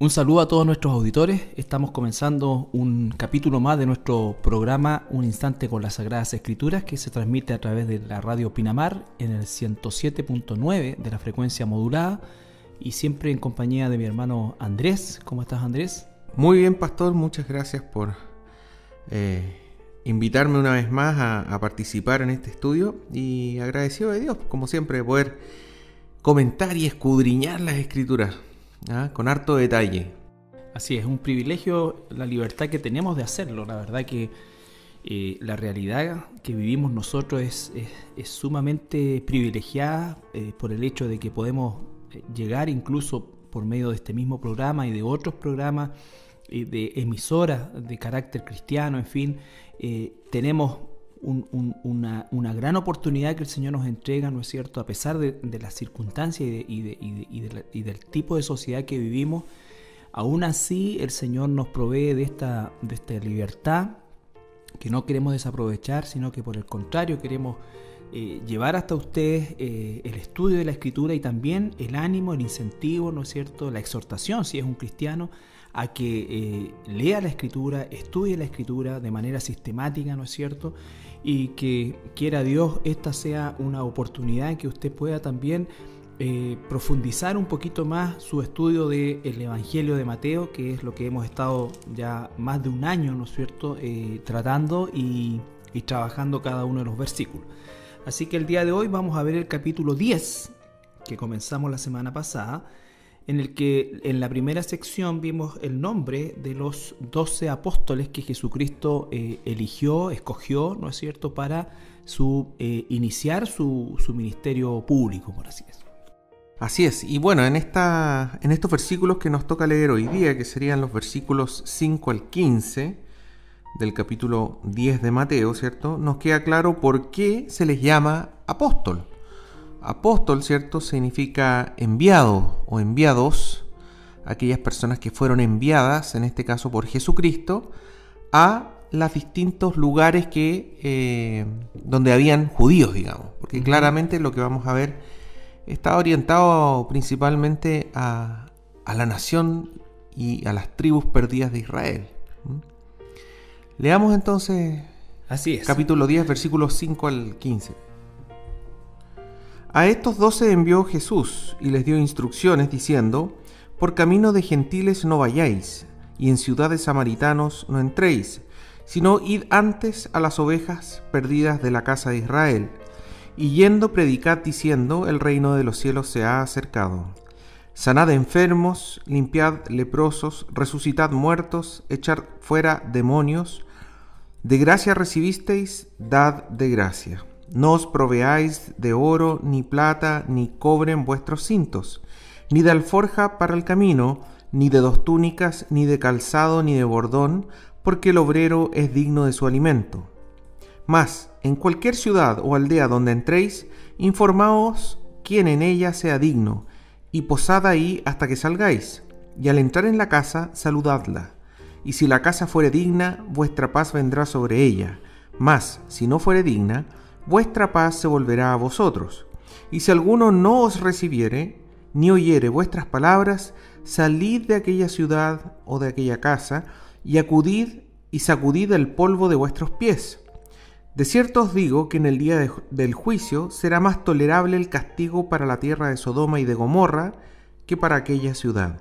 Un saludo a todos nuestros auditores. Estamos comenzando un capítulo más de nuestro programa Un Instante con las Sagradas Escrituras que se transmite a través de la radio Pinamar en el 107.9 de la frecuencia modulada y siempre en compañía de mi hermano Andrés. ¿Cómo estás Andrés? Muy bien, pastor. Muchas gracias por eh, invitarme una vez más a, participar en este estudio y agradecido de Dios, como siempre, de poder comentar y escudriñar las escrituras. ¿Ah? con harto detalle. Así es, un privilegio la libertad que tenemos de hacerlo. La verdad que eh, la realidad que vivimos nosotros es, sumamente privilegiada eh, por el hecho de que podemos eh, llegar incluso por medio de este mismo programa y de otros programas de emisoras de carácter cristiano, en fin, tenemos una, gran oportunidad que el Señor nos entrega, ¿no es cierto? A pesar de, las circunstancias y, del tipo de sociedad que vivimos, aún así el Señor nos provee de esta, libertad que no queremos desaprovechar, sino que por el contrario queremos eh, llevar hasta ustedes eh, el estudio de la escritura y también el ánimo, el incentivo, ¿no es cierto? La exhortación, si es un cristiano, a que eh, lea la escritura, estudie la escritura de manera sistemática, ¿no es cierto? Y que quiera Dios esta sea una oportunidad que usted pueda también eh, profundizar un poquito más su estudio del Evangelio de Mateo, que es lo que hemos estado ya más de un año, ¿no es cierto?, eh, tratando y, y trabajando cada uno de los versículos. Así que el día de hoy vamos a ver el capítulo 10, que comenzamos la semana pasada, en el que en la primera sección vimos el nombre de los doce apóstoles que Jesucristo eh, eligió, escogió, ¿no es cierto?, para su, eh, iniciar su, ministerio público, por así decirlo. Así es, y bueno, en, esta, en estos versículos que nos toca leer hoy día, que serían los versículos 5 al 15 del capítulo 10 de Mateo, ¿cierto? Nos queda claro por qué se les llama apóstol. Apóstol, ¿cierto? Significa enviado o enviados, aquellas personas que fueron enviadas, en este caso por Jesucristo, a los distintos lugares que eh, donde habían judíos, digamos, porque claramente lo que vamos a ver está orientado principalmente a, a la nación y a las tribus perdidas de Israel. Leamos entonces Así es. capítulo 10, versículos 5 al 15. A estos doce envió Jesús y les dio instrucciones diciendo, Por camino de gentiles no vayáis, y en ciudades samaritanos no entréis, sino id antes a las ovejas perdidas de la casa de Israel, y yendo predicad diciendo, El reino de los cielos se ha acercado. Sanad enfermos, limpiad leprosos, resucitad muertos, echad fuera demonios. De gracia recibisteis, dad de gracia. No os proveáis de oro, ni plata, ni cobre en vuestros cintos, ni de alforja para el camino, ni de dos túnicas, ni de calzado, ni de bordón, porque el obrero es digno de su alimento. Mas, en cualquier ciudad o aldea donde entréis, informaos quién en ella sea digno, y posad ahí hasta que salgáis, y al entrar en la casa, saludadla. Y si la casa fuere digna, vuestra paz vendrá sobre ella, mas si no fuere digna, vuestra paz se volverá a vosotros. Y si alguno no os recibiere, ni oyere vuestras palabras, salid de aquella ciudad o de aquella casa, y acudid y sacudid el polvo de vuestros pies. De cierto os digo que en el día del juicio será más tolerable el castigo para la tierra de Sodoma y de Gomorra que para aquella ciudad.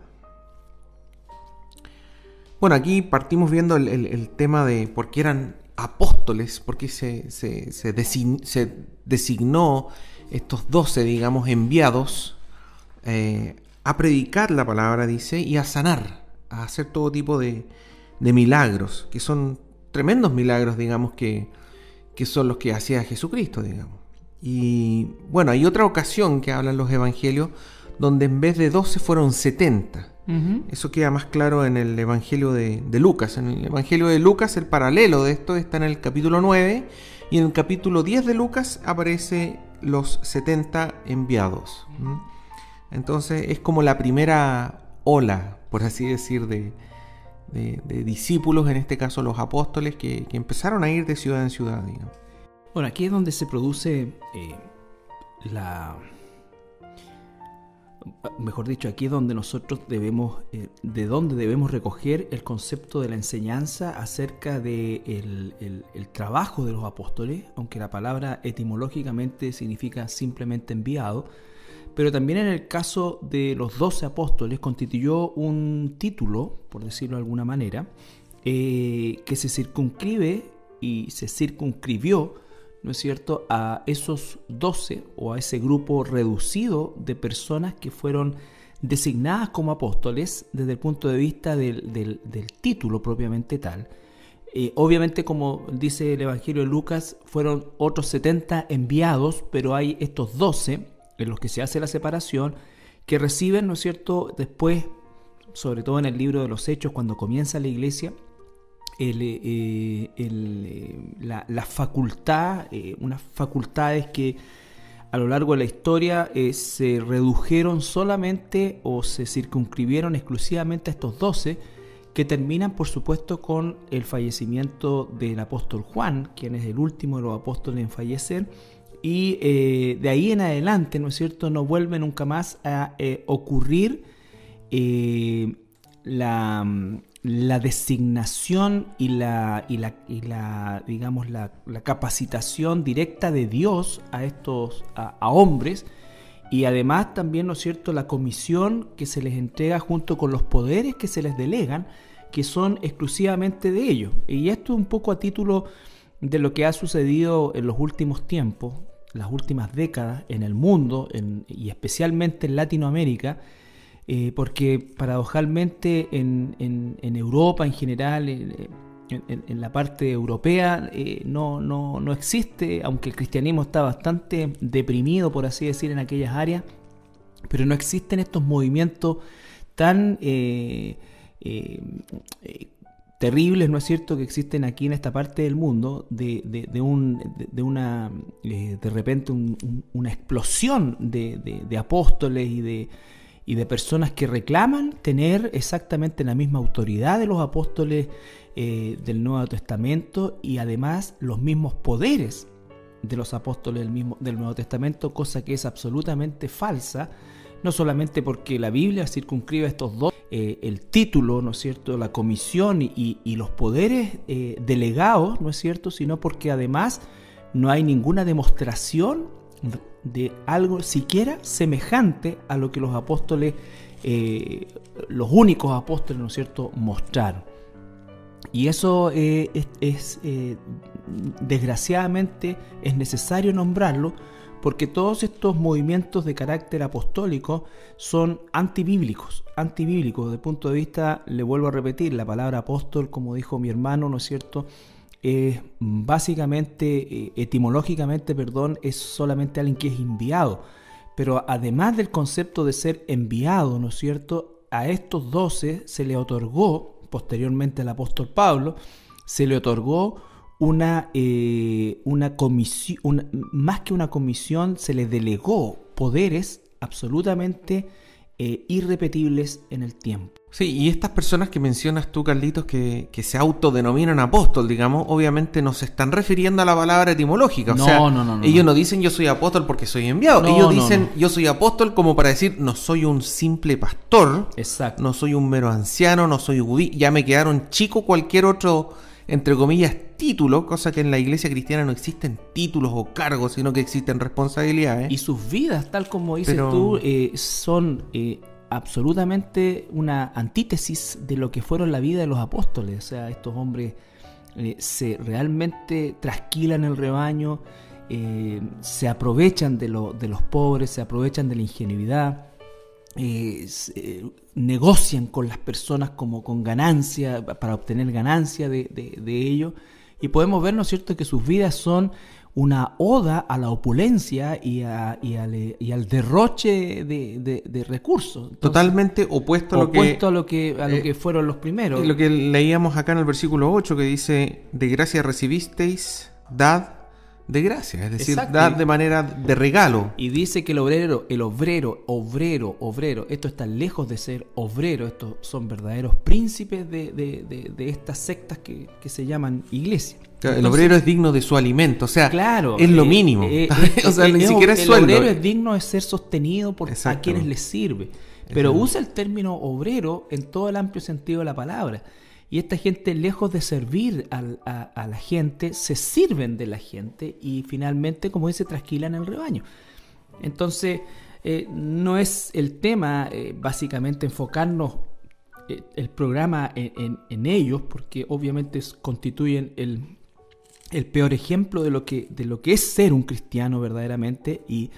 Bueno, aquí partimos viendo el, el tema de por qué eran apóstoles, porque se, se, designó estos doce, digamos, enviados eh, a predicar la palabra, dice, y a sanar, a hacer todo tipo de, milagros, que son tremendos milagros, digamos, que, que son los que hacía Jesucristo, digamos. Y bueno, hay otra ocasión que hablan los evangelios, donde en vez de 12 fueron 70. Eso queda más claro en el Evangelio de, Lucas. En el Evangelio de Lucas el paralelo de esto está en el capítulo 9 y en el capítulo 10 de Lucas aparece los 70 enviados. Entonces es como la primera ola, por así decir, de, discípulos, en este caso los apóstoles, que, empezaron a ir de ciudad en ciudad. Bueno, aquí es donde se produce eh, la mejor dicho, aquí es donde nosotros debemos, eh, de donde debemos recoger el concepto de la enseñanza acerca del de trabajo de los apóstoles, aunque la palabra etimológicamente significa simplemente enviado, pero también en el caso de los doce apóstoles constituyó un título, por decirlo de alguna manera, eh, que se circunscribe y se circunscribió ¿no es cierto?, a esos doce o a ese grupo reducido de personas que fueron designadas como apóstoles desde el punto de vista del, título propiamente tal. Eh, obviamente, como dice el Evangelio de Lucas, fueron otros 70 enviados, pero hay estos 12 en los que se hace la separación, que reciben, ¿no es cierto?, después, sobre todo en el libro de los Hechos, cuando comienza la iglesia, eh, eh, la, facultad, eh, unas facultades que a lo largo de la historia se redujeron solamente o se circunscribieron exclusivamente a estos doce, que terminan por supuesto con el fallecimiento del apóstol Juan, quien es el último de los apóstoles en fallecer, y de ahí en adelante, ¿no es cierto?, no vuelve nunca más a ocurrir la, la designación y la, y la, y la digamos, la, capacitación directa de Dios a estos a, hombres y además también, ¿no es cierto?, la comisión que se les entrega junto con los poderes que se les delegan, que son exclusivamente de ellos. Y esto un poco a título de lo que ha sucedido en los últimos tiempos, las últimas décadas en el mundo y especialmente en Latinoamérica, eh, porque paradojalmente en, Europa en general, en, la parte europea, eh, no, no, existe, aunque el cristianismo está bastante deprimido, por así decir, en aquellas áreas, pero no existen estos movimientos tan eh, terribles, ¿no es cierto?, que existen aquí en esta parte del mundo, de, de, un, de, una, de repente una explosión de apóstoles y de y de personas que reclaman tener exactamente la misma autoridad de los apóstoles eh, del Nuevo Testamento y además los mismos poderes de los apóstoles del, mismo, del Nuevo Testamento, cosa que es absolutamente falsa, no solamente porque la Biblia circunscribe estos dos, eh, el título, ¿no es cierto?, la comisión y, los poderes eh, delegados, ¿no es cierto?, sino porque además no hay ninguna demostración de algo siquiera semejante a lo que los apóstoles, eh, los únicos apóstoles, ¿no es cierto?, mostraron. Y eso eh, es, eh, desgraciadamente, es necesario nombrarlo porque todos estos movimientos de carácter apostólico son antibíblicos, antibíblicos desde el punto de vista, le vuelvo a repetir, la palabra apóstol, como dijo mi hermano, ¿no es cierto?, básicamente, eh, etimológicamente, perdón, es solamente alguien que es enviado. Pero además del concepto de ser enviado, ¿no es cierto? A estos doce se le otorgó, posteriormente al apóstol Pablo, se le otorgó una, eh, una comisión, más que una comisión, se le delegó poderes absolutamente eh, irrepetibles en el tiempo. Sí, y estas personas que mencionas tú, Carlitos, que, que, se autodenominan apóstol, digamos, obviamente no se están refiriendo a la palabra etimológica. O no, sea, no, no, ellos no dicen yo soy apóstol porque soy enviado. ellos dicen yo soy apóstol como para decir no soy un simple pastor. Exacto. No soy un mero anciano, no soy judío. Ya me quedaron chico cualquier otro entre comillas, título, cosa que en la iglesia cristiana no existen títulos o cargos, sino que existen responsabilidades. Y sus vidas, tal como dices tú, eh, son eh, absolutamente una antítesis de lo que fueron la vida de los apóstoles. O sea, estos hombres eh, se realmente trasquilan el rebaño, se aprovechan de, de los pobres, se aprovechan de la ingenuidad eh, negocian con las personas como con ganancia, para obtener ganancia de, de, ello. Y podemos ver, ¿no es cierto?, que sus vidas son una oda a la opulencia y, a, y, al, derroche de, recursos. Totalmente opuesto, a lo, que, a lo que a lo eh, que fueron los primeros. Lo que leíamos acá en el versículo 8 que dice, de gracia recibisteis, dad, de gracia, es decir, dar de manera de regalo. Y dice que el obrero, el obrero, obrero, obrero, esto está lejos de ser obrero, estos son verdaderos príncipes de, de, de, estas sectas que, que, se llaman iglesia. el obrero es digno de su alimento, o sea, claro, es lo eh, mínimo. Eh, o sea, ni siquiera es sueldo. El obrero es digno de ser sostenido por a quienes le sirve. Pero usa el término obrero en todo el amplio sentido de la palabra. Y esta gente, lejos de servir a, la gente, se sirven de la gente y finalmente, como dice, trasquilan el rebaño. Entonces, eh, no es el tema eh, básicamente enfocarnos eh, el programa en, ellos, porque obviamente constituyen el, el, peor ejemplo de lo, que, de lo que es ser un cristiano verdaderamente y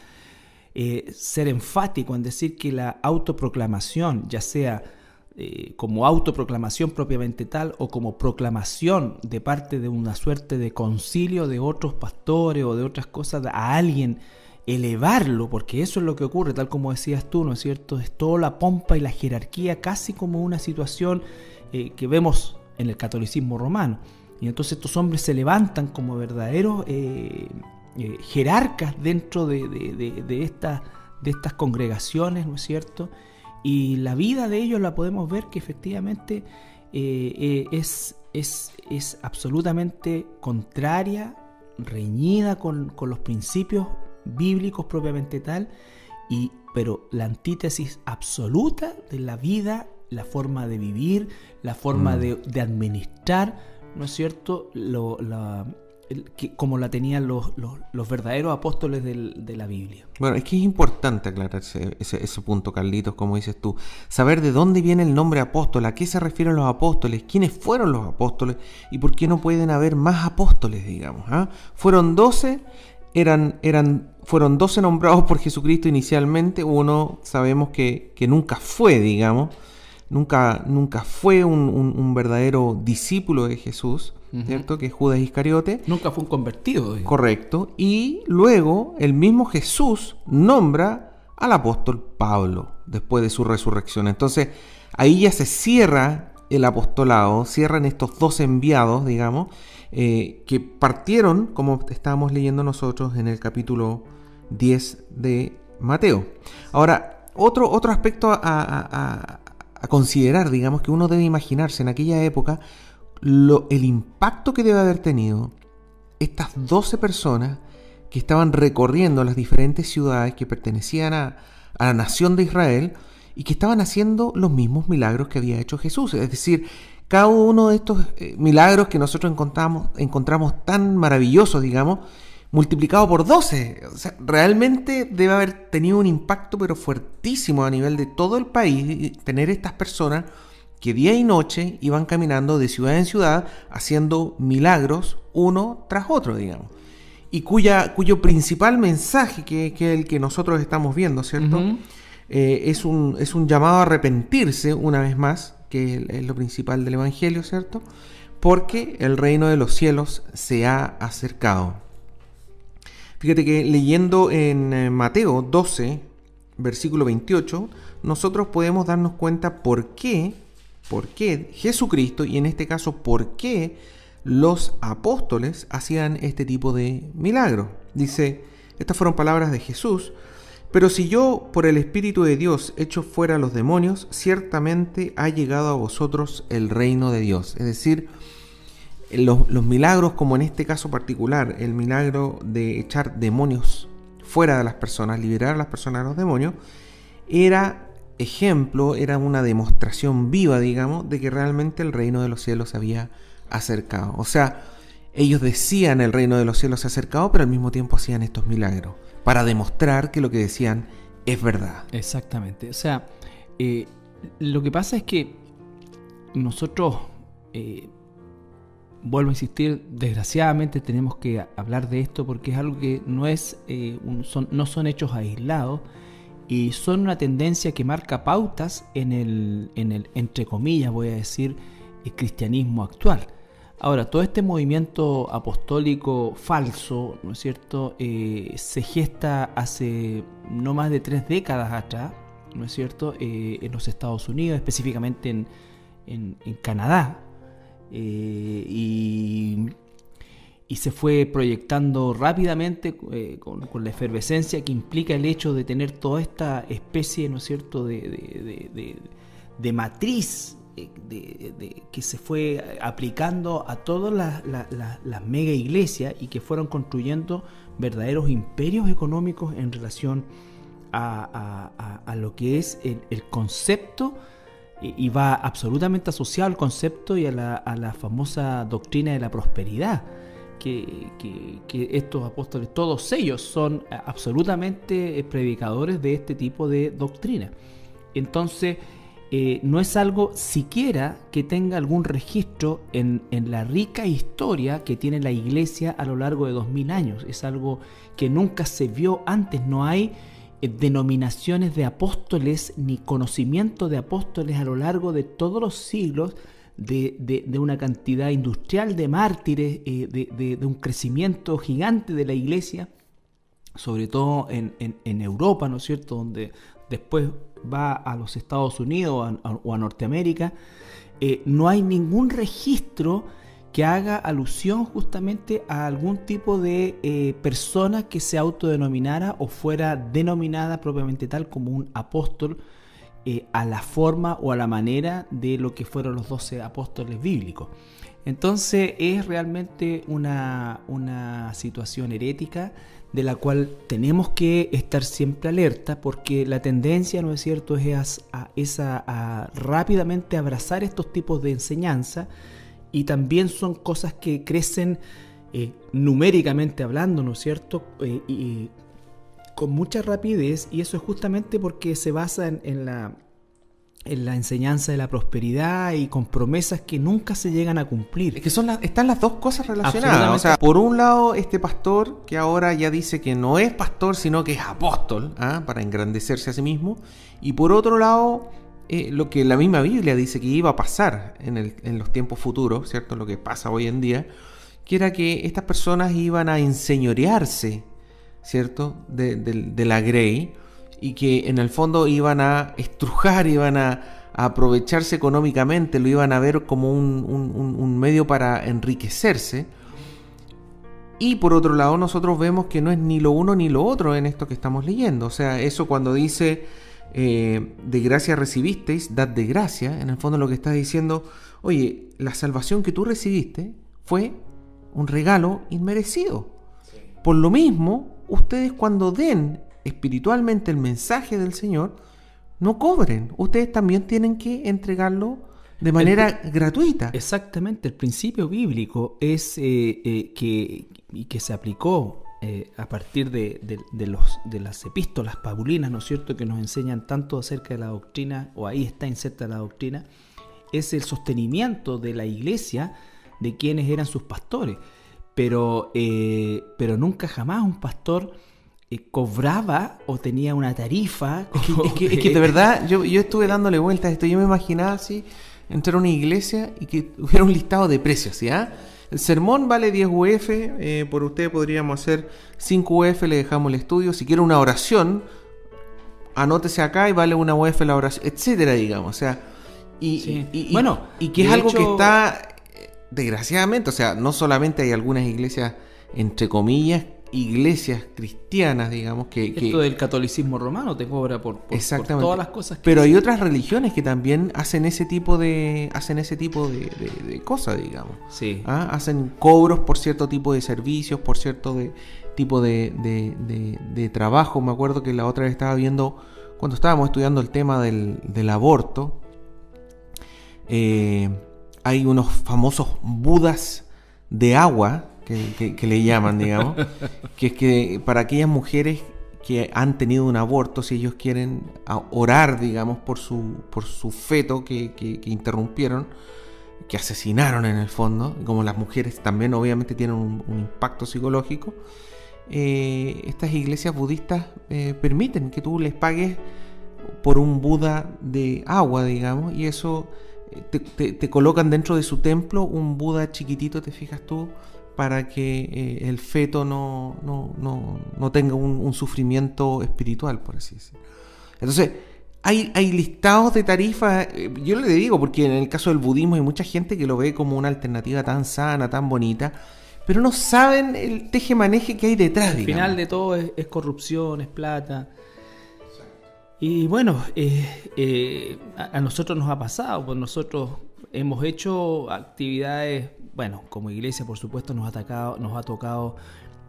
ser enfático en decir que la autoproclamación, ya sea eh, como autoproclamación propiamente tal o como proclamación de parte de una suerte de concilio de otros pastores o de otras cosas a alguien, elevarlo, porque eso es lo que ocurre, tal como decías tú, ¿no es cierto? Es toda la pompa y la jerarquía, casi como una situación eh, que vemos en el catolicismo romano. Y entonces estos hombres se levantan como verdaderos eh, jerarcas dentro de, de, de estas congregaciones, ¿no es cierto? Y la vida de ellos la podemos ver que efectivamente eh, eh, es, es, es, absolutamente contraria, reñida con, los principios bíblicos propiamente tal, y, pero la antítesis absoluta de la vida, la forma de vivir, la forma mm. de, administrar, ¿no es cierto? Lo, la, como la tenían los, los, verdaderos apóstoles de la Biblia. Bueno, es que es importante aclarar ese, ese, punto, Carlitos, como dices tú. Saber de dónde viene el nombre apóstol, a qué se refieren los apóstoles, quiénes fueron los apóstoles y por qué no pueden haber más apóstoles, digamos. ¿ah? Fueron doce, eran, eran, fueron doce nombrados por Jesucristo inicialmente, uno sabemos que, que nunca fue, digamos nunca, nunca fue un, verdadero discípulo de Jesús, ¿cierto? Que es Judas Iscariote. Nunca fue un convertido. Correcto. Y luego el mismo Jesús nombra al apóstol Pablo después de su resurrección. Entonces ahí ya se cierra el apostolado, cierran estos dos enviados, digamos, eh, que partieron, como estábamos leyendo nosotros en el capítulo 10 de Mateo. Ahora, otro, otro aspecto a, a considerar, digamos, que uno debe imaginarse en aquella época lo, el impacto que debe haber tenido estas 12 personas que estaban recorriendo las diferentes ciudades que pertenecían a, la nación de Israel y que estaban haciendo los mismos milagros que había hecho Jesús. Es decir, cada uno de estos eh, milagros que nosotros encontramos, encontramos tan maravillosos, digamos, multiplicado por 12. O sea, realmente debe haber tenido un impacto pero fuertísimo a nivel de todo el país tener estas personas que día y noche iban caminando de ciudad en ciudad haciendo milagros uno tras otro, digamos. Y cuya, cuyo principal mensaje, que, es el que nosotros estamos viendo, ¿cierto? Eh, es, un, es un llamado a arrepentirse una vez más, que es lo principal del Evangelio, ¿cierto? Porque el reino de los cielos se ha acercado. Fíjate que leyendo en eh, Mateo 12, versículo 28, nosotros podemos darnos cuenta por qué, por qué Jesucristo, y en este caso por qué los apóstoles hacían este tipo de milagros. Dice, estas fueron palabras de Jesús, pero si yo por el Espíritu de Dios echo fuera a los demonios, ciertamente ha llegado a vosotros el reino de Dios. Es decir, los, milagros, como en este caso particular, el milagro de echar demonios fuera de las personas, liberar a las personas de los demonios, era ejemplo, era una demostración viva, digamos, de que realmente el reino de los cielos se había acercado. O sea, ellos decían el reino de los cielos se ha acercado, pero al mismo tiempo hacían estos milagros, para demostrar que lo que decían es verdad. Exactamente. O sea, eh, lo que pasa es que nosotros eh, vuelvo a insistir, desgraciadamente tenemos que hablar de esto porque es algo que no, es, eh, son, no son hechos aislados y son una tendencia que marca pautas en el, en el entre comillas, voy a decir, el cristianismo actual. Ahora, todo este movimiento apostólico falso, ¿no es cierto?, eh, se gesta hace no más de tres décadas atrás, ¿no es cierto?, eh, en los Estados Unidos, específicamente en, en, en Canadá, eh, y, se fue proyectando rápidamente eh, con, la efervescencia que implica el hecho de tener toda esta especie, ¿no es cierto?, de, de, matriz eh, que se fue aplicando a todas las, mega iglesias y que fueron construyendo verdaderos imperios económicos en relación a, lo que es el, concepto y va absolutamente asociado al concepto y a la, a la famosa doctrina de la prosperidad que, estos apóstoles, todos ellos, son absolutamente eh, predicadores de este tipo de doctrina. Entonces, eh, no es algo siquiera que tenga algún registro en, la rica historia que tiene la iglesia a lo largo de dos mil años. Es algo que nunca se vio antes. No hay eh, denominaciones de apóstoles ni conocimiento de apóstoles a lo largo de todos los siglos de, una cantidad industrial de mártires, eh, de, un crecimiento gigante de la iglesia, sobre todo en, Europa, ¿no es cierto?, donde después va a los Estados Unidos o a Norteamérica, eh, no hay ningún registro que haga alusión justamente a algún tipo de eh, persona que se autodenominara o fuera denominada propiamente tal como un apóstol eh, a la forma o a la manera de lo que fueron los doce apóstoles bíblicos. Entonces es realmente una, una situación herética de la cual tenemos que estar siempre alerta porque la tendencia, ¿no es cierto?, es a, rápidamente abrazar estos tipos de enseñanza y también son cosas que crecen eh, numéricamente hablando, ¿no es cierto?, eh, y, con mucha rapidez y eso es justamente porque se basa en, la, en la enseñanza de la prosperidad y con promesas que nunca se llegan a cumplir. Es que son están las dos cosas relacionadas. O sea, por un lado, este pastor que ahora ya dice que no es pastor, sino que es apóstol, ¿ah? para engrandecerse a sí mismo. Y por otro lado, eh, lo que la misma Biblia dice que iba a pasar en, los tiempos futuros, ¿cierto? Lo que pasa hoy en día, que era que estas personas iban a enseñorearse ¿cierto? De, la Grey y que en el fondo iban a estrujar, iban a, aprovecharse económicamente, lo iban a ver como un, medio para enriquecerse. Y por otro lado, nosotros vemos que no es ni lo uno ni lo otro en esto que estamos leyendo. O sea, eso cuando dice eh, de gracia recibisteis, dad de gracia, en el fondo lo que está diciendo, oye, la salvación que tú recibiste fue un regalo inmerecido. Por lo mismo, ustedes cuando den espiritualmente el mensaje del Señor, no cobren. Ustedes también tienen que entregarlo de manera gratuita. Exactamente, el principio bíblico es eh, eh, que, y que se aplicó eh, a partir de, los, de las epístolas paulinas, ¿no es cierto?, que nos enseñan tanto acerca de la doctrina, o ahí está inserta la doctrina, es el sostenimiento de la iglesia de quienes eran sus pastores pero, eh, pero nunca jamás un pastor eh, cobraba o tenía una tarifa. Es que, de verdad, yo, yo estuve dándole vueltas a esto, yo me imaginaba así, entrar a una iglesia y que hubiera un listado de precios, ¿ya? El sermón vale 10 UF, eh, por usted podríamos hacer 5 UF, le dejamos el estudio. Si quiere una oración, anótese acá y vale una UF la oración, etcétera, digamos. O sea, y, bueno, y que es algo que está desgraciadamente, o sea, no solamente hay algunas iglesias, entre comillas, iglesias cristianas, digamos, que... Esto del catolicismo romano te cobra por, todas las cosas. Que Pero hay otras religiones que también hacen ese tipo de, hacen ese tipo de, cosas, digamos. Sí. ¿Ah? Hacen cobros por cierto tipo de servicios, por cierto de, tipo de, de, trabajo. Me acuerdo que la otra vez estaba viendo, cuando estábamos estudiando el tema del, del aborto, eh, hay unos famosos budas de agua, que, le llaman, digamos, que es que para aquellas mujeres que han tenido un aborto, si ellos quieren orar, digamos, por su, por su feto que, interrumpieron, que asesinaron en el fondo, como las mujeres también obviamente tienen un, impacto psicológico, eh, estas iglesias budistas eh, permiten que tú les pagues por un Buda de agua, digamos, y eso te, colocan dentro de su templo un Buda chiquitito, te fijas tú, para que eh, el feto no, no, tenga un, sufrimiento espiritual, por así decirlo. Entonces, hay, hay listados de tarifas, eh, yo le digo, porque en el caso del budismo hay mucha gente que lo ve como una alternativa tan sana, tan bonita, pero no saben el teje-maneje que hay detrás. Al final de todo es, corrupción, es plata. Y bueno, eh, eh, a, nosotros nos ha pasado, pues nosotros hemos hecho actividades, bueno, como iglesia por supuesto nos ha, atacado, nos ha tocado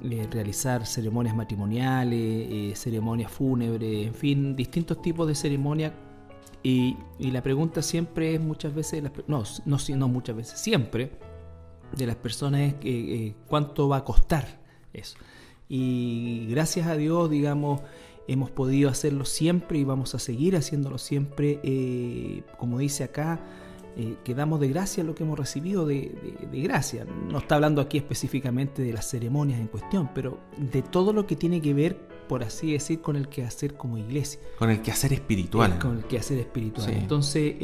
eh, realizar ceremonias matrimoniales, ceremonias fúnebres, en fin, distintos tipos de ceremonias. Y, la pregunta siempre es muchas veces, no, no, no muchas veces, siempre, de las personas es eh, cuánto va a costar eso. Y gracias a Dios, digamos, hemos podido hacerlo siempre y vamos a seguir haciéndolo siempre, eh, como dice acá, eh, que damos de gracia lo que hemos recibido de, gracia. No está hablando aquí específicamente de las ceremonias en cuestión, pero de todo lo que tiene que ver, por así decir, con el quehacer como iglesia. Con el quehacer espiritual. con el quehacer espiritual. Entonces...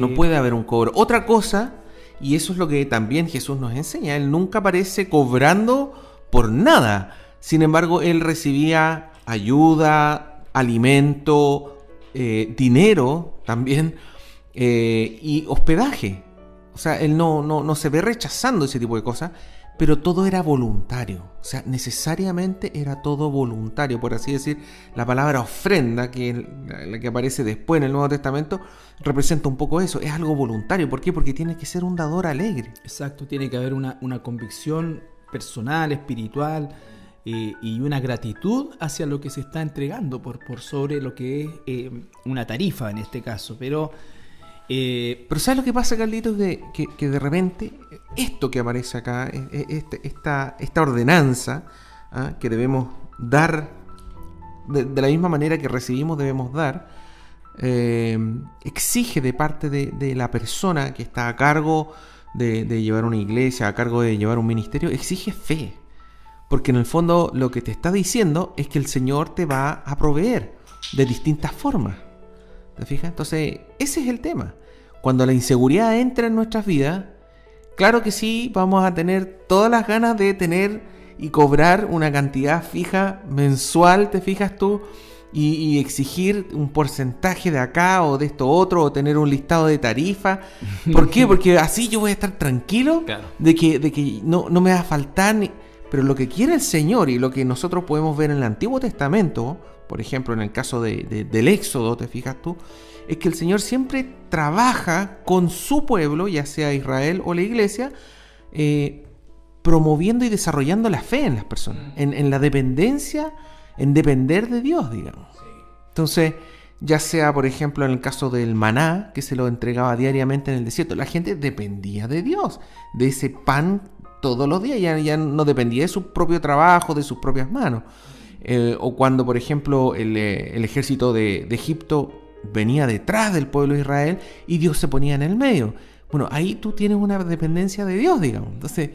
no puede haber un cobro. Otra cosa y eso es lo que también Jesús nos enseña. Él nunca aparece cobrando por nada. Sin embargo, él recibía ayuda, alimento, eh, dinero también eh, y hospedaje. O sea, él no, no, no se ve rechazando ese tipo de cosas, pero todo era voluntario. O sea, necesariamente era todo voluntario, por así decir. La palabra ofrenda, que es la que aparece después en el Nuevo Testamento, representa un poco eso. Es algo voluntario. ¿Por qué? Porque tiene que ser un dador alegre. Exacto, tiene que haber una, convicción personal, espiritual. Eh, y una gratitud hacia lo que se está entregando por, por sobre lo que es eh, una tarifa en este caso. Pero eh, pero ¿sabes lo que pasa, Carlitos? Que, de repente esto que aparece acá, e, e, este, esta, esta ordenanza ¿ah? que debemos dar, de, la misma manera que recibimos debemos dar, eh, exige de parte de, la persona que está a cargo de llevar una iglesia, a cargo de llevar un ministerio, exige fe. Porque en el fondo lo que te está diciendo es que el Señor te va a proveer de distintas formas. ¿Te fijas? Entonces, ese es el tema. Cuando la inseguridad entra en nuestras vidas, claro que sí, vamos a tener todas las ganas de tener y cobrar una cantidad fija mensual, te fijas tú, y, exigir un porcentaje de acá o de esto otro, o tener un listado de tarifas. ¿Por qué? Porque así yo voy a estar tranquilo de que, de que no, no me va a faltar. Ni... Pero lo que quiere el Señor y lo que nosotros podemos ver en el Antiguo Testamento, por ejemplo, en el caso del Éxodo, te fijas tú, es que el Señor siempre trabaja con su pueblo, ya sea Israel o la iglesia, eh, promoviendo y desarrollando la fe en las personas, en, la dependencia, en depender de Dios, digamos. Entonces, ya sea, por ejemplo, en el caso del maná, que se lo entregaba diariamente en el desierto, la gente dependía de Dios, de ese pan todos los días, ya, ya no dependía de su propio trabajo, de sus propias manos. Eh, o cuando, por ejemplo, el, eh, ejército de, Egipto venía detrás del pueblo de Israel y Dios se ponía en el medio. Bueno, ahí tú tienes una dependencia de Dios, digamos. Entonces,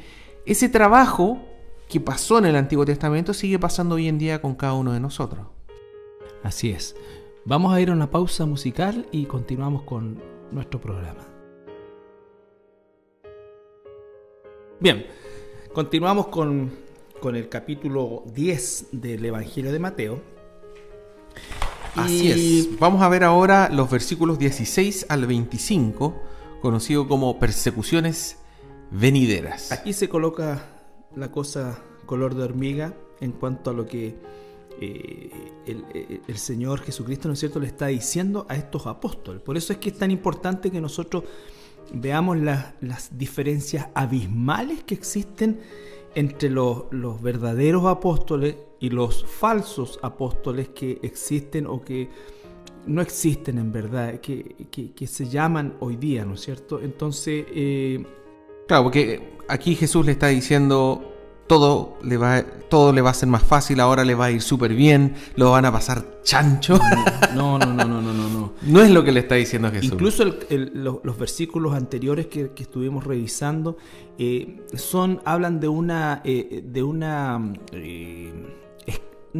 ese trabajo que pasó en el Antiguo Testamento sigue pasando hoy en día con cada uno de nosotros. Así es. Vamos a ir a una pausa musical y continuamos con nuestro programa. Bien, continuamos con con el capítulo 10 del Evangelio de Mateo. Así es. Vamos a ver ahora los versículos 16 al 25, conocido como persecuciones venideras. Aquí se coloca la cosa color de hormiga en cuanto a lo que eh, eh, el, Señor Jesucristo, ¿no es cierto?, le está diciendo a estos apóstoles. Por eso es que es tan importante que nosotros veamos las diferencias abismales que existen entre los, verdaderos apóstoles y los falsos apóstoles que existen o que no existen en verdad, que, se llaman hoy día, ¿no es cierto? Entonces... Eh, claro, porque aquí Jesús le está diciendo, todo le va, todo le va a ser más fácil, ahora le va a ir súper bien, lo van a pasar chancho. No, no, no, no, no, no. No, no es lo que le está diciendo Jesús. Incluso los, versículos anteriores que, estuvimos revisando eh, son, hablan de una, eh, de una eh,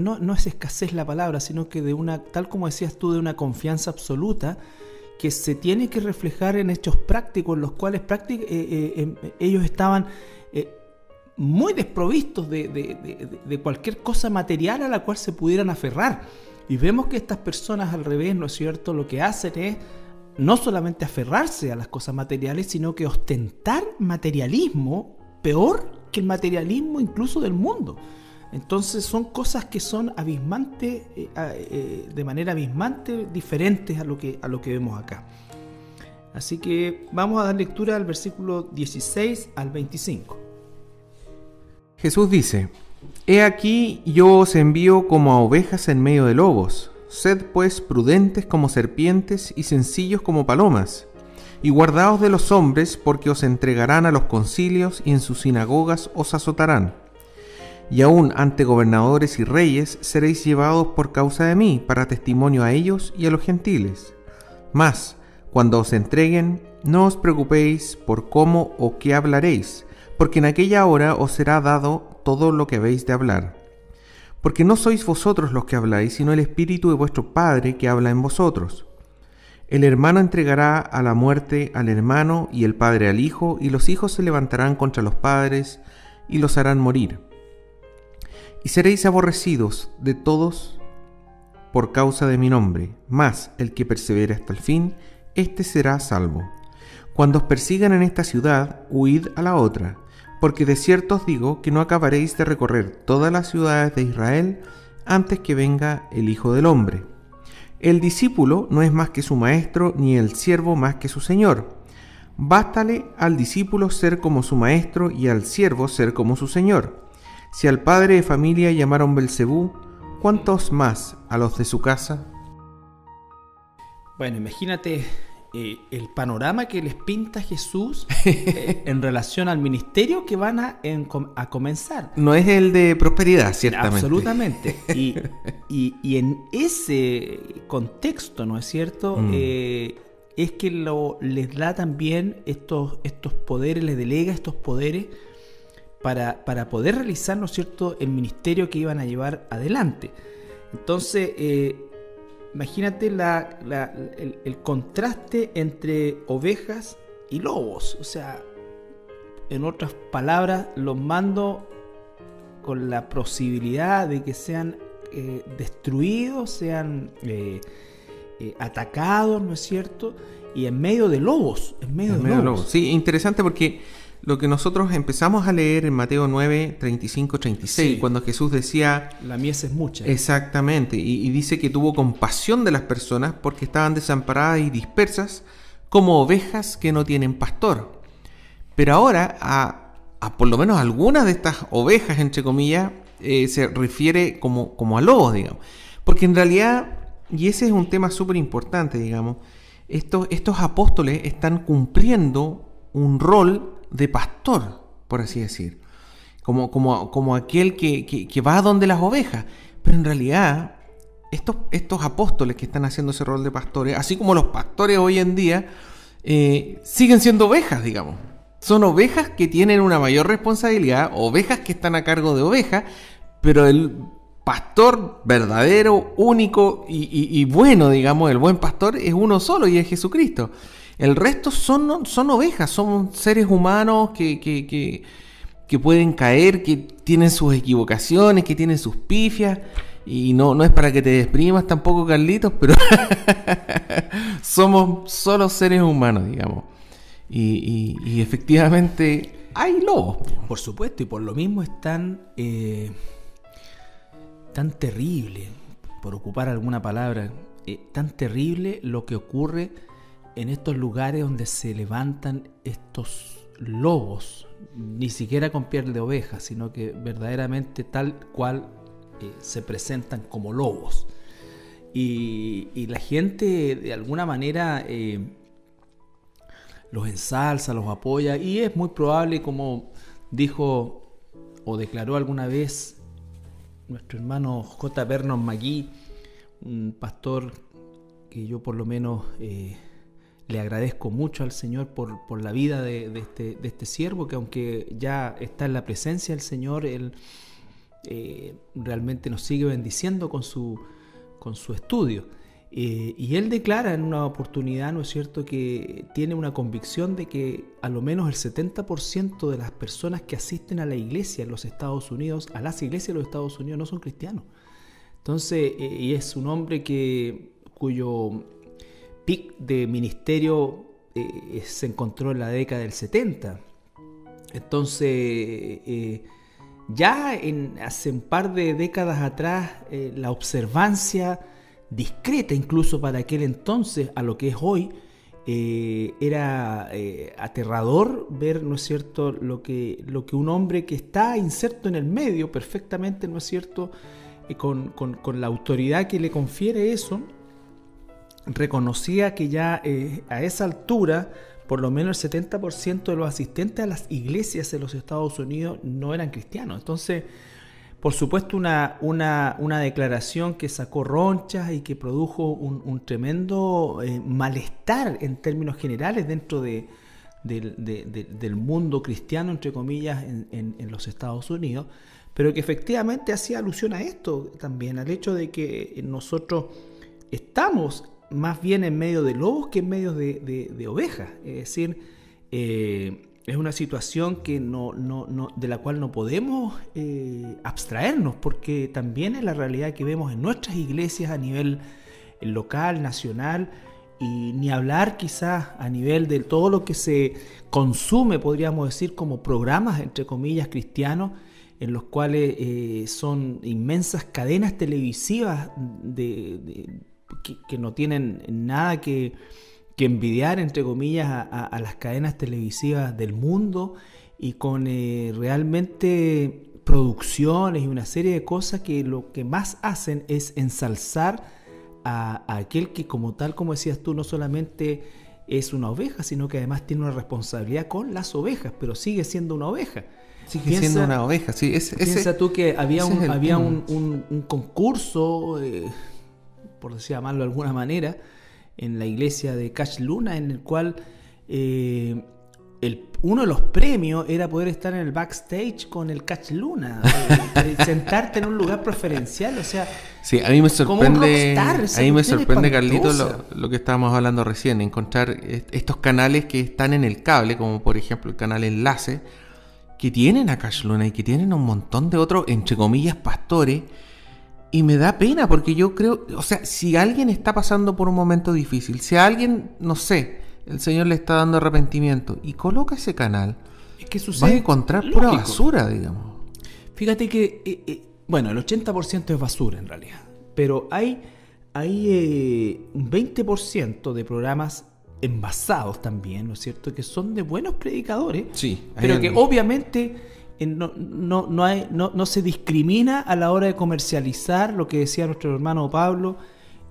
no, no es escasez la palabra, sino que de una, tal como decías tú, de una confianza absoluta que se tiene que reflejar en hechos prácticos, los cuales em, ellos estaban muy desprovistos de, cualquier cosa material a la cual se pudieran aferrar. Y vemos que estas personas al revés, ¿no es cierto? Lo que hacen es no solamente aferrarse a las cosas materiales, sino que ostentar materialismo peor que el materialismo incluso del mundo. Entonces son cosas que son abismantes, eh, eh, de manera abismante, diferentes a lo, que, a lo que vemos acá. Así que vamos a dar lectura al versículo 16 al 25. Jesús dice, He aquí yo os envío como a ovejas en medio de lobos. Sed pues prudentes como serpientes y sencillos como palomas. Y guardaos de los hombres porque os entregarán a los concilios y en sus sinagogas os azotarán y aún ante gobernadores y reyes seréis llevados por causa de mí, para testimonio a ellos y a los gentiles. Mas, cuando os entreguen, no os preocupéis por cómo o qué hablaréis, porque en aquella hora os será dado todo lo que habéis de hablar. Porque no sois vosotros los que habláis, sino el Espíritu de vuestro Padre que habla en vosotros. El hermano entregará a la muerte al hermano y el padre al hijo, y los hijos se levantarán contra los padres y los harán morir y seréis aborrecidos de todos por causa de mi nombre, mas el que persevere hasta el fin, éste será salvo. Cuando os persigan en esta ciudad, huid a la otra, porque de cierto os digo que no acabaréis de recorrer todas las ciudades de Israel antes que venga el Hijo del Hombre. El discípulo no es más que su maestro, ni el siervo más que su señor. Bástale al discípulo ser como su maestro y al siervo ser como su señor. Si al padre de familia llamaron Belcebú, ¿cuántos más a los de su casa? Bueno, imagínate eh, el panorama que les pinta Jesús eh, en relación al ministerio que van a, a, comenzar. No es el de prosperidad, ciertamente. Absolutamente. Y, en ese contexto, ¿no es cierto? Mm. Eh, es que lo, les da también estos, estos poderes, les delega estos poderes para, poder realizar, ¿no es cierto?, el ministerio que iban a llevar adelante. Entonces, eh, imagínate la, el, contraste entre ovejas y lobos. O sea, en otras palabras, los mando con la posibilidad de que sean eh, destruidos, sean eh, atacados, ¿no es cierto? Y en medio de lobos, en medio, de, lobos. Sí, interesante porque lo que nosotros empezamos a leer en Mateo 9, 35, 36, cuando Mies decía... La mies es mucha. Exactamente, y, dice que tuvo compasión de las personas porque estaban desamparadas y dispersas como ovejas que no tienen pastor. Pero ahora a, por lo menos algunas de estas ovejas, entre comillas, eh, se refiere como, como a lobos, digamos. Porque en realidad, y ese es un tema súper importante, digamos, estos, estos apóstoles están cumpliendo un rol de pastor, por así decir. Como, como, como aquel que, que, va donde las ovejas. Pero en realidad, estos, estos apóstoles que están haciendo ese rol de pastores, así como los pastores hoy en día, eh, siguen siendo ovejas, digamos. Son ovejas que tienen una mayor responsabilidad, ovejas que están a cargo de ovejas, pero el pastor verdadero, único y, bueno, digamos, el buen pastor es uno solo y es Jesucristo. El resto son, son ovejas, son seres humanos que, que, pueden caer, que tienen sus equivocaciones, que tienen sus pifias. Y no, no es para que te desprimas tampoco, Carlitos, pero somos solo seres humanos, digamos. Y, efectivamente hay lobos. Por supuesto, y por lo mismo es tan, eh, tan terrible, por ocupar alguna palabra, eh, tan terrible lo que ocurre en estos lugares donde se levantan estos lobos, ni siquiera con piel de oveja, sino que verdaderamente tal cual eh, se presentan como lobos. Y, la gente de alguna manera eh, los ensalza, los apoya y es muy probable, como dijo o declaró alguna vez nuestro hermano J. Vernon McGee, un pastor que yo por lo menos eh, le agradezco mucho al Señor por, la vida de, este, este, siervo, que aunque ya está en la presencia del Señor, Él eh, realmente nos sigue bendiciendo con su, con su estudio. Eh, y Él declara en una oportunidad, ¿no es cierto?, que tiene una convicción de que a lo menos el 70% de las personas que asisten a la iglesia en los Estados Unidos, a las iglesias de los Estados Unidos, no son cristianos. Entonces, eh, y es un hombre que, cuyo pic de ministerio eh, se encontró en la década del 70. Entonces, eh, ya hace un par de décadas atrás, eh, la observancia discreta, incluso para aquel entonces, a lo que es hoy, era aterrador ver, ¿no es cierto?, lo que, lo que un hombre que está inserto en el medio perfectamente, ¿no es cierto?, con, con, la autoridad que le confiere eso, reconocía que ya a esa altura por lo menos el 70% de los asistentes a las iglesias en los Estados Unidos no eran cristianos. Entonces, por supuesto, una, una, declaración que sacó ronchas y que produjo un, tremendo eh, malestar en términos generales dentro de, del mundo cristiano, entre comillas, en, en, los Estados Unidos, pero que efectivamente hacía alusión a esto también, al hecho de que nosotros estamos más bien en medio de lobos que en medio de, ovejas. Es decir, eh, es una situación que no, de la cual no podemos eh, abstraernos, porque también es la realidad que vemos en nuestras iglesias a nivel local, nacional, y ni hablar quizás a nivel de todo lo que se consume, podríamos decir, como programas, entre comillas, cristianos, en los cuales eh, son inmensas cadenas televisivas de que, no tienen nada que, envidiar, entre comillas, a, las cadenas televisivas del mundo y con eh, realmente producciones y una serie de cosas que lo que más hacen es ensalzar a, aquel que como tal, como decías tú, no solamente es una oveja, sino que además tiene una responsabilidad con las ovejas, pero sigue siendo una oveja. Sigue siendo una oveja, sí. piensa tú que había un, había un, concurso, eh, por decir llamarlo de alguna manera, en la iglesia de Cash Luna, en el cual eh, el, uno de los premios era poder estar en el backstage con el Catch Luna, eh, sentarte en un lugar preferencial, o sea... Sí, a mí me sorprende, a mí me sorprende Carlito, lo, que estábamos hablando recién, encontrar estos canales que están en el cable, como por ejemplo el canal Enlace, que tienen a Cash Luna y que tienen un montón de otros, entre comillas, pastores, y me da pena porque yo creo, o sea, si alguien está pasando por un momento difícil, si a alguien, no sé, el Señor le está dando arrepentimiento y coloca ese canal, es que sucede va a encontrar pura basura, digamos. Fíjate que, eh, eh, bueno, el 80% es basura en realidad, pero hay, hay eh, un 20% de programas envasados también, ¿no es cierto? Que son de buenos predicadores, sí, pero que obviamente no, no, no, hay, no, no, se discrimina a la hora de comercializar lo que decía nuestro hermano Pablo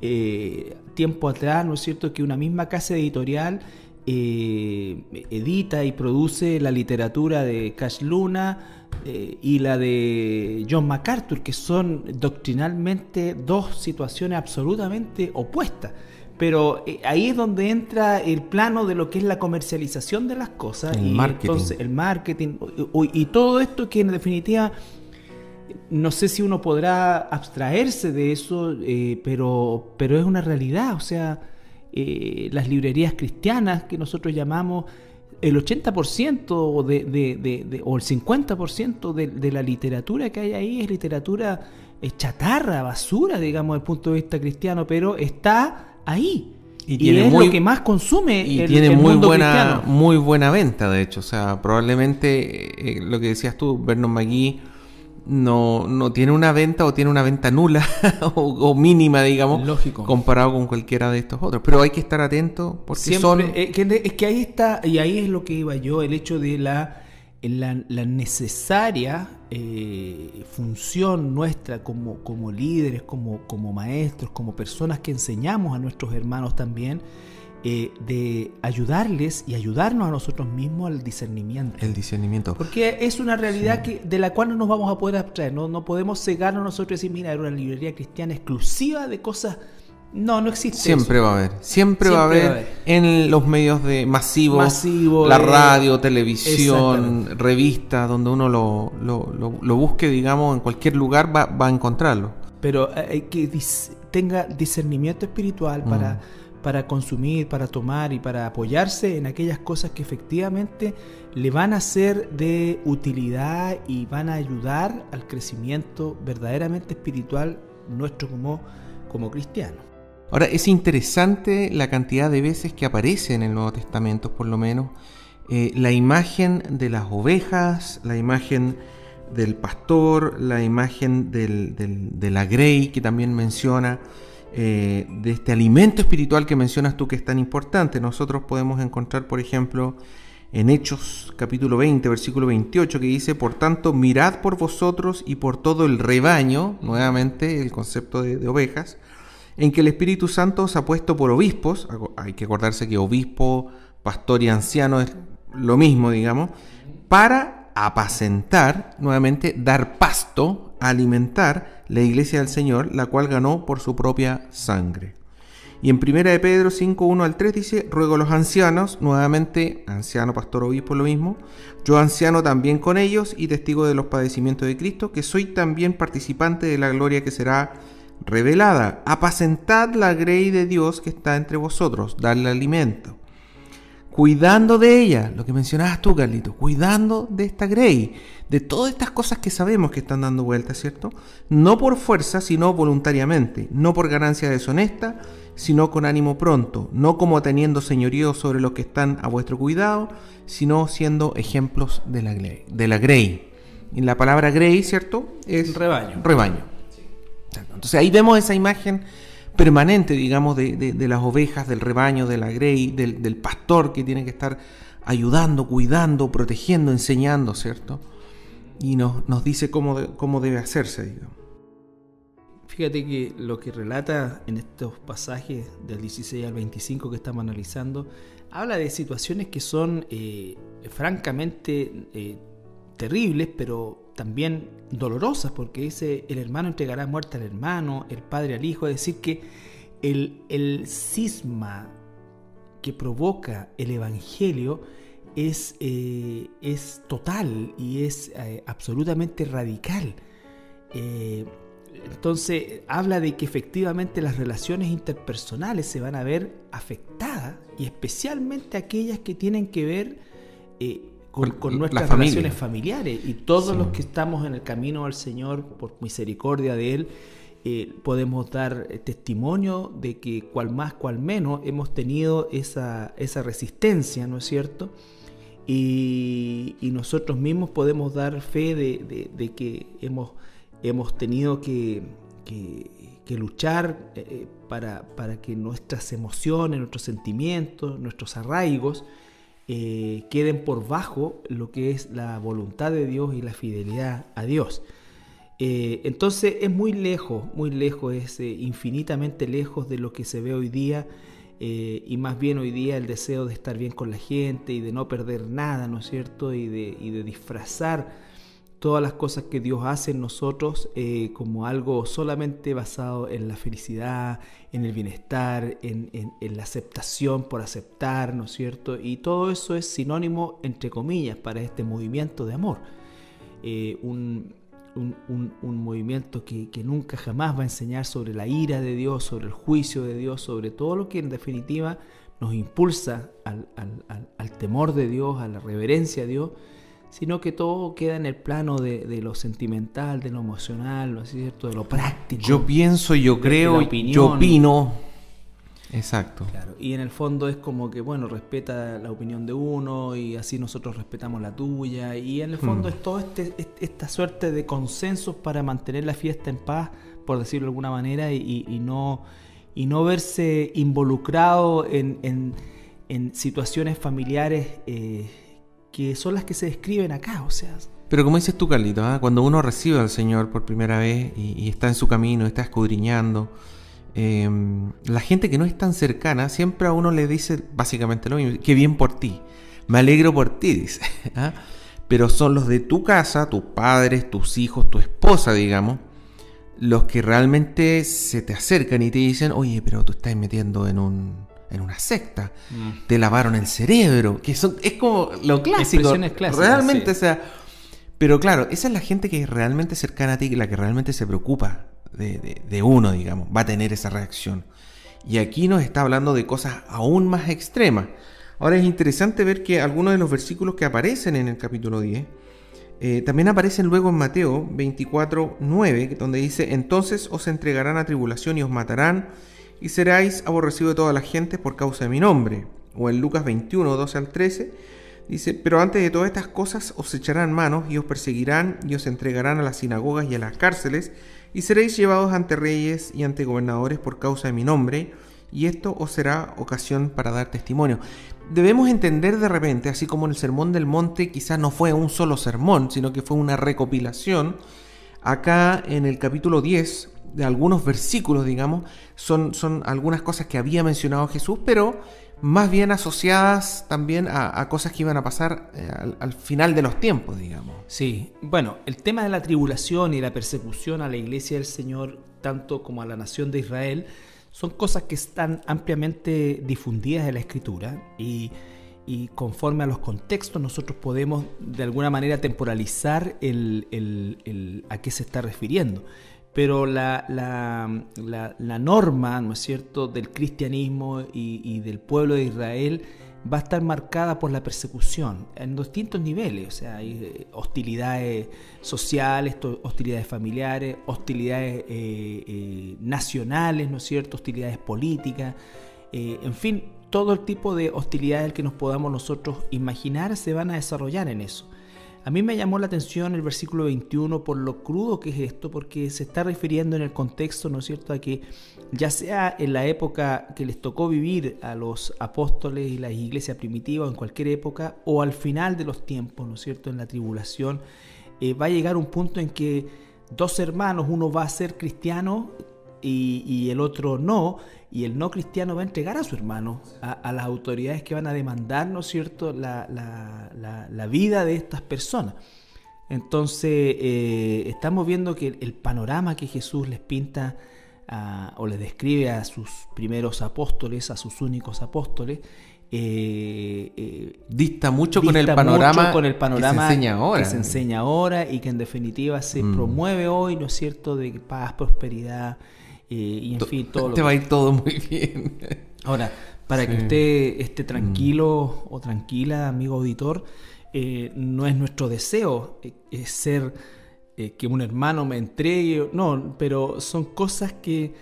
eh, tiempo atrás, ¿no es cierto? Que una misma casa editorial eh, edita y produce la literatura de Cash Luna eh, y la de John MacArthur, que son doctrinalmente dos situaciones absolutamente opuestas. Pero eh, ahí es donde entra el plano de lo que es la comercialización de las cosas. El y marketing. Entonces, el marketing. Y, todo esto que en definitiva, no sé si uno podrá abstraerse de eso, eh, pero, pero es una realidad. O sea, eh, las librerías cristianas que nosotros llamamos, el 80% de, de, de, o el 50% de, de la literatura que hay ahí es literatura chatarra, basura, digamos, desde el punto de vista cristiano, pero está ahí. Y, tiene es lo que más consume y tiene muy buena muy buena venta de hecho o sea probablemente eh, lo que decías tú Vernon McGee no, no tiene una venta o tiene una venta nula o, mínima digamos Lógico. comparado con cualquiera de estos otros pero hay que estar atento porque Siempre, eh, es que ahí está y ahí es lo que iba yo el hecho de la la, necesaria eh, función nuestra como, como líderes, como, como, maestros, como personas que enseñamos a nuestros hermanos también, eh, de ayudarles y ayudarnos a nosotros mismos al discernimiento. El discernimiento. Porque es una realidad que, de la cual no nos vamos a poder abstraer, no, no podemos cegarnos nosotros y decir, mira, era una librería cristiana exclusiva de cosas no, no existe. Siempre va a haber. Siempre, va, a haber en los medios de masivos, la radio, televisión, revista, donde uno lo, lo, busque, digamos, en cualquier lugar va, a encontrarlo. Pero hay que tenga discernimiento espiritual mm. para, para consumir, para tomar y para apoyarse en aquellas cosas que efectivamente le van a ser de utilidad y van a ayudar al crecimiento verdaderamente espiritual nuestro como, como cristiano. Ahora, es interesante la cantidad de veces que aparece en el Nuevo Testamento, por lo menos, eh, la imagen de las ovejas, la imagen del pastor, la imagen de la grey que también menciona, eh, de este alimento espiritual que mencionas tú que es tan importante. Nosotros podemos encontrar, por ejemplo, en Hechos capítulo 20, versículo 28, que dice, por tanto, mirad por vosotros y por todo el rebaño, nuevamente el concepto de, ovejas, en que el Espíritu Santo os ha puesto por obispos, hay que acordarse que obispo, pastor y anciano es lo mismo, digamos, para apacentar, nuevamente, dar pasto, alimentar la iglesia del Señor, la cual ganó por su propia sangre. Y en 1 de Pedro 5, 1 al 3 dice, ruego a los ancianos, nuevamente, anciano, pastor, obispo, lo mismo, yo anciano también con ellos y testigo de los padecimientos de Cristo, que soy también participante de la gloria que será revelada. Apacentad la grey de Dios que está entre vosotros, darle alimento. Cuidando de ella, lo que mencionabas tú, Carlito, cuidando de esta grey, de todas estas cosas que sabemos que están dando vuelta, ¿cierto? No por fuerza, sino voluntariamente, no por ganancia deshonesta, sino con ánimo pronto, no como teniendo señorío sobre los que están a vuestro cuidado, sino siendo ejemplos de la grey. De la grey. Y la palabra grey, ¿cierto? Es rebaño. Rebaño. Entonces ahí vemos esa imagen permanente, digamos, de, las ovejas, del rebaño, de la grey, del, pastor que tiene que estar ayudando, cuidando, protegiendo, enseñando, ¿cierto? Y nos, nos dice cómo, cómo debe hacerse, digamos. Fíjate que lo que relata en estos pasajes del 16 al 25 que estamos analizando, habla de situaciones que son eh, francamente eh, terribles, pero también dolorosas, porque dice, el hermano entregará muerte al hermano, el padre al hijo, es decir, que el, el cisma que provoca el Evangelio es, eh, es total y es absolutamente radical. Entonces habla de que efectivamente las relaciones interpersonales se van a ver afectadas y especialmente aquellas que tienen que ver eh, con, nuestras relaciones familiares y todos los que estamos en el camino al Señor por misericordia de Él. Eh, podemos dar testimonio de que cual más, cual menos hemos tenido esa, esa resistencia, ¿no es cierto? Y, nosotros mismos podemos dar fe de que hemos hemos tenido que, luchar eh, para, que nuestras emociones, nuestros sentimientos, nuestros arraigos eh, queden por bajo lo que es la voluntad de Dios y la fidelidad a Dios. Eh, entonces es muy lejos, muy lejos, es infinitamente lejos de lo que se ve hoy día y más bien hoy día el deseo de estar bien con la gente y de no perder nada, ¿no es cierto? Y de disfrazar todas las cosas que Dios hace en nosotros eh, como algo solamente basado en la felicidad, en el bienestar, en, la aceptación por aceptar, ¿no es cierto? Y todo eso es sinónimo, entre comillas, para este movimiento de amor. Eh, un, movimiento que, nunca jamás va a enseñar sobre la ira de Dios, sobre el juicio de Dios, sobre todo lo que en definitiva nos impulsa al, al temor de Dios, a la reverencia a Dios sino que todo queda en el plano de, lo sentimental, de lo emocional, ¿no es cierto? De lo práctico. Yo pienso, yo creo, yo opino. Exacto. Claro. Y en el fondo es como que, bueno, respeta la opinión de uno y así nosotros respetamos la tuya. Y en el fondo mm. es toda este, esta suerte de consensos para mantener la fiesta en paz, por decirlo de alguna manera, y, no, y no verse involucrado en, situaciones familiares. Eh, que son las que se describen acá, o sea. Pero como dices tú, Carlito, ¿ah? cuando uno recibe al Señor por primera vez y, está en su camino, está escudriñando, em, la gente que no es tan cercana siempre a uno le dice básicamente lo mismo, qué bien por ti, me alegro por ti, dice. ¿ah? Pero son los de tu casa, tus padres, tus hijos, tu esposa, digamos, los que realmente se te acercan y te dicen, oye, pero tú estás metiendo en un en una secta, mm. te lavaron el cerebro, que son, es como lo clásico. realmente, o sea, pero claro, esa es la gente que es realmente cercana a ti, la que realmente se preocupa de, uno, digamos, va a tener esa reacción. Y aquí nos está hablando de cosas aún más extremas. Ahora es interesante ver que algunos de los versículos que aparecen en el capítulo 10 eh, también aparecen luego en Mateo 24, 9, donde dice, entonces os entregarán a tribulación y os matarán y seráis aborrecidos de toda la gente por causa de mi nombre. O en Lucas 21, 12 al 13, Dice, pero antes de todas estas cosas os echarán manos y os perseguirán y os entregarán a las sinagogas y a las cárceles y seréis llevados ante reyes y ante gobernadores por causa de mi nombre y esto os será ocasión para dar testimonio. Debemos entender de repente, así como en el Sermón del Monte quizás no fue un solo sermón, sino que fue una recopilación, acá en el capítulo 10 de algunos versículos, digamos, son, son algunas cosas que había mencionado Jesús, pero más bien asociadas también a, cosas que iban a pasar eh, al, final de los tiempos, digamos. Sí, bueno, el tema de la tribulación y la persecución a la iglesia del Señor, tanto como a la nación de Israel, son cosas que están ampliamente difundidas en la escritura y, conforme a los contextos nosotros podemos de alguna manera temporalizar el, a qué se está refiriendo pero la, la, norma, ¿no es cierto?, del cristianismo y, del pueblo de Israel va a estar marcada por la persecución en distintos niveles, o sea, hay eh, hostilidades sociales, hostilidades familiares, hostilidades eh, eh, nacionales, ¿no es cierto?, hostilidades políticas, en fin, todo el tipo de hostilidades que nos podamos nosotros imaginar se van a desarrollar en eso. A mí me llamó la atención el versículo 21 por lo crudo que es esto, porque se está refiriendo en el contexto, ¿no es cierto?, a que ya sea en la época que les tocó vivir a los apóstoles y la iglesia primitiva, o en cualquier época, o al final de los tiempos, ¿no es cierto?, en la tribulación, eh, va a llegar un punto en que dos hermanos, uno va a ser cristiano y, el otro no, y el no cristiano va a entregar a su hermano a, las autoridades que van a demandar, ¿no es cierto?, la, vida de estas personas. Entonces, eh, estamos viendo que el, panorama que Jesús les pinta o les describe a sus primeros apóstoles, a sus únicos apóstoles, eh, eh, dista mucho con el panorama, con el panorama que, se enseña ahora. se enseña ahora y que en definitiva se mm. promueve hoy, ¿no es cierto?, de paz, prosperidad, y en fin, todo Te va a ir todo muy bien. Ahora, para que usted esté mm. tranquilo o tranquila, amigo auditor, eh, no es nuestro deseo eh, es ser eh, que un hermano me entregue, no, pero son cosas que,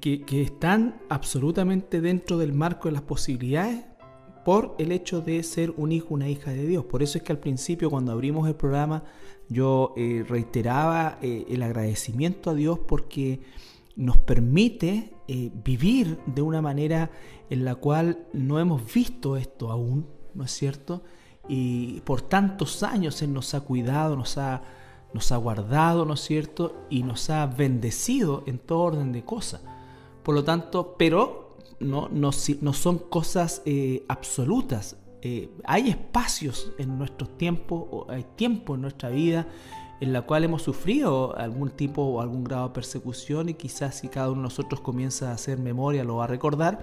que, que, están absolutamente dentro del marco de las posibilidades por el hecho de ser un hijo, una hija de Dios. Por eso es que al principio, cuando abrimos el programa, yo reiteraba el agradecimiento a Dios porque nos permite eh, vivir de una manera en la cual no hemos visto esto aún, ¿no es cierto? Y por tantos años Él nos ha cuidado, nos ha, nos ha guardado, ¿no es cierto? Y nos ha bendecido en todo orden de cosas. Por lo tanto, pero no, no, no son cosas eh, absolutas. Eh, hay espacios en nuestros tiempos, hay tiempo en nuestra vida en la cual hemos sufrido algún tipo o algún grado de persecución y quizás si cada uno de nosotros comienza a hacer memoria lo va a recordar.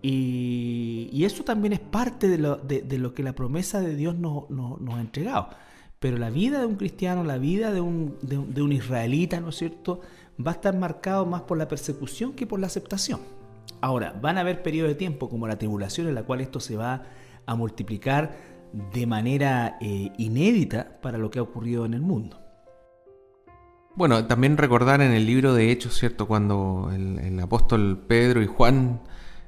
Y, eso también es parte de lo, que la promesa de Dios nos, ha entregado. Pero la vida de un cristiano, la vida de un, de un israelita, ¿no es cierto?, va a estar marcado más por la persecución que por la aceptación. Ahora, van a haber periodos de tiempo como la tribulación en la cual esto se va a multiplicar de manera eh, inédita para lo que ha ocurrido en el mundo. Bueno, también recordar en el libro de Hechos, ¿cierto? Cuando el, apóstol Pedro y Juan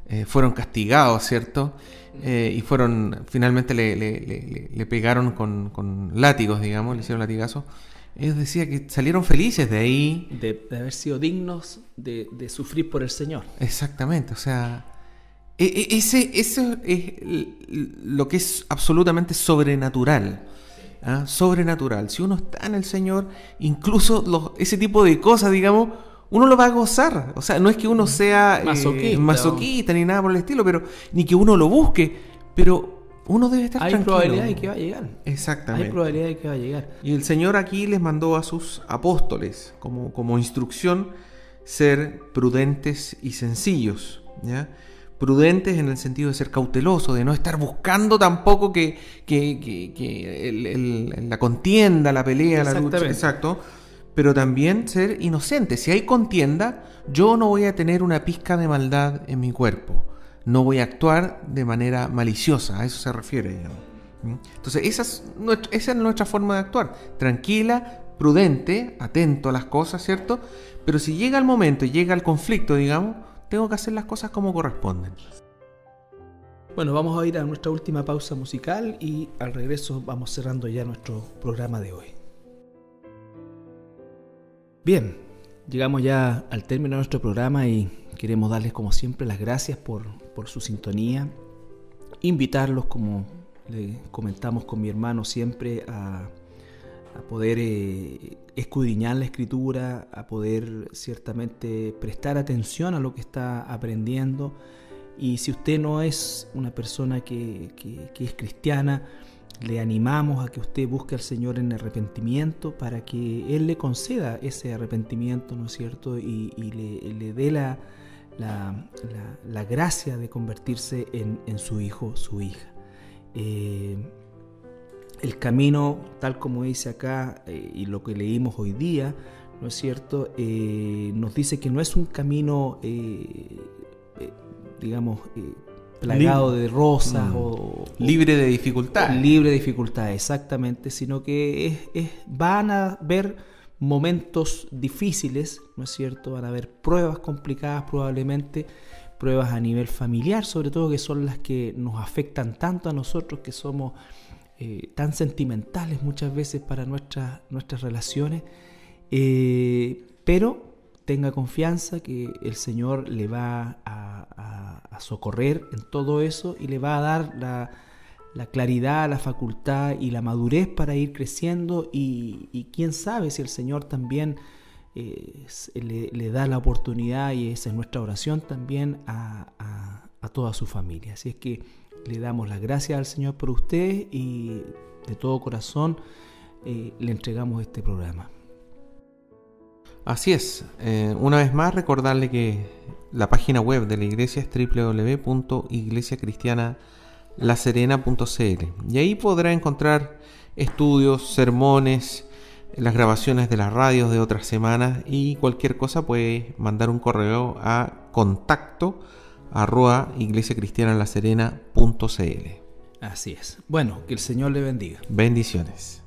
eh, fueron castigados, ¿cierto? Eh, y fueron, finalmente le, pegaron con, látigos, digamos, le hicieron latigazos. Ellos decían que salieron felices de ahí. De, haber sido dignos de, de, sufrir por el Señor. Exactamente, o sea, e, e, ese, eso es lo que es absolutamente sobrenatural. ¿ah? Sobrenatural. Si uno está en el Señor, incluso ese tipo de cosas, digamos, uno lo va a gozar. O sea, no es que uno sea eh, masoquista, ni nada por el estilo, pero ni que uno lo busque, pero uno debe estar Hay probabilidad de que va a llegar. Exactamente. Hay probabilidad de que va a llegar. Y el Señor aquí les mandó a sus apóstoles como, como instrucción ser prudentes y sencillos. ¿ya? Prudentes en el sentido de ser cauteloso, de no estar buscando tampoco que, la contienda, la pelea, la lucha, exacto, pero también ser inocente. Si hay contienda, yo no voy a tener una pizca de maldad en mi cuerpo, no voy a actuar de manera maliciosa, a eso se refiere. ¿Mm? Entonces, esa es, esa es nuestra forma de actuar, tranquila, prudente, atento a las cosas, ¿cierto? Pero si llega el momento y llega el conflicto, digamos, tengo que hacer las cosas como corresponden. Bueno, vamos a ir a nuestra última pausa musical y al regreso vamos cerrando ya nuestro programa de hoy. Bien, llegamos ya al término de nuestro programa y queremos darles como siempre las gracias por, su sintonía, invitarlos como le comentamos con mi hermano siempre a, poder eh, escudriñar la escritura, a poder ciertamente prestar atención a lo que está aprendiendo y si usted no es una persona que, es cristiana, le animamos a que usted busque al Señor en arrepentimiento para que Él le conceda ese arrepentimiento, ¿no es cierto? Y, le, dé la, la, gracia de convertirse en, su hijo, su hija. Eh, el camino, tal como dice acá eh, y lo que leímos hoy día, ¿no es cierto? Eh, nos dice que no es un camino digamos, eh, plagado de rosas mm. o... Libre de dificultades. Libre de dificultades, exactamente, sino que es, van a haber momentos difíciles, ¿no es cierto? Van a haber pruebas complicadas probablemente, pruebas a nivel familiar, sobre todo que son las que nos afectan tanto a nosotros que somos eh, tan sentimentales muchas veces para nuestras, nuestras relaciones, eh, pero tenga confianza que el Señor le va a, socorrer en todo eso y le va a dar la, claridad, la facultad y la madurez para ir creciendo y, quién sabe si el Señor también eh, le, da la oportunidad y esa es nuestra oración también a, toda su familia. Así es que le damos las gracias al Señor por usted y de todo corazón eh, le entregamos este programa. Así es. Eh, una vez más, recordarle que la página web de la iglesia es www.iglesiacristianalaserena.cl y ahí podrá encontrar estudios, sermones, las grabaciones de las radios de otras semanas y cualquier cosa puede mandar un correo a contacto arroba iglesiacristianalaserena.cl. Así es. Bueno, que el Señor le bendiga. Bendiciones.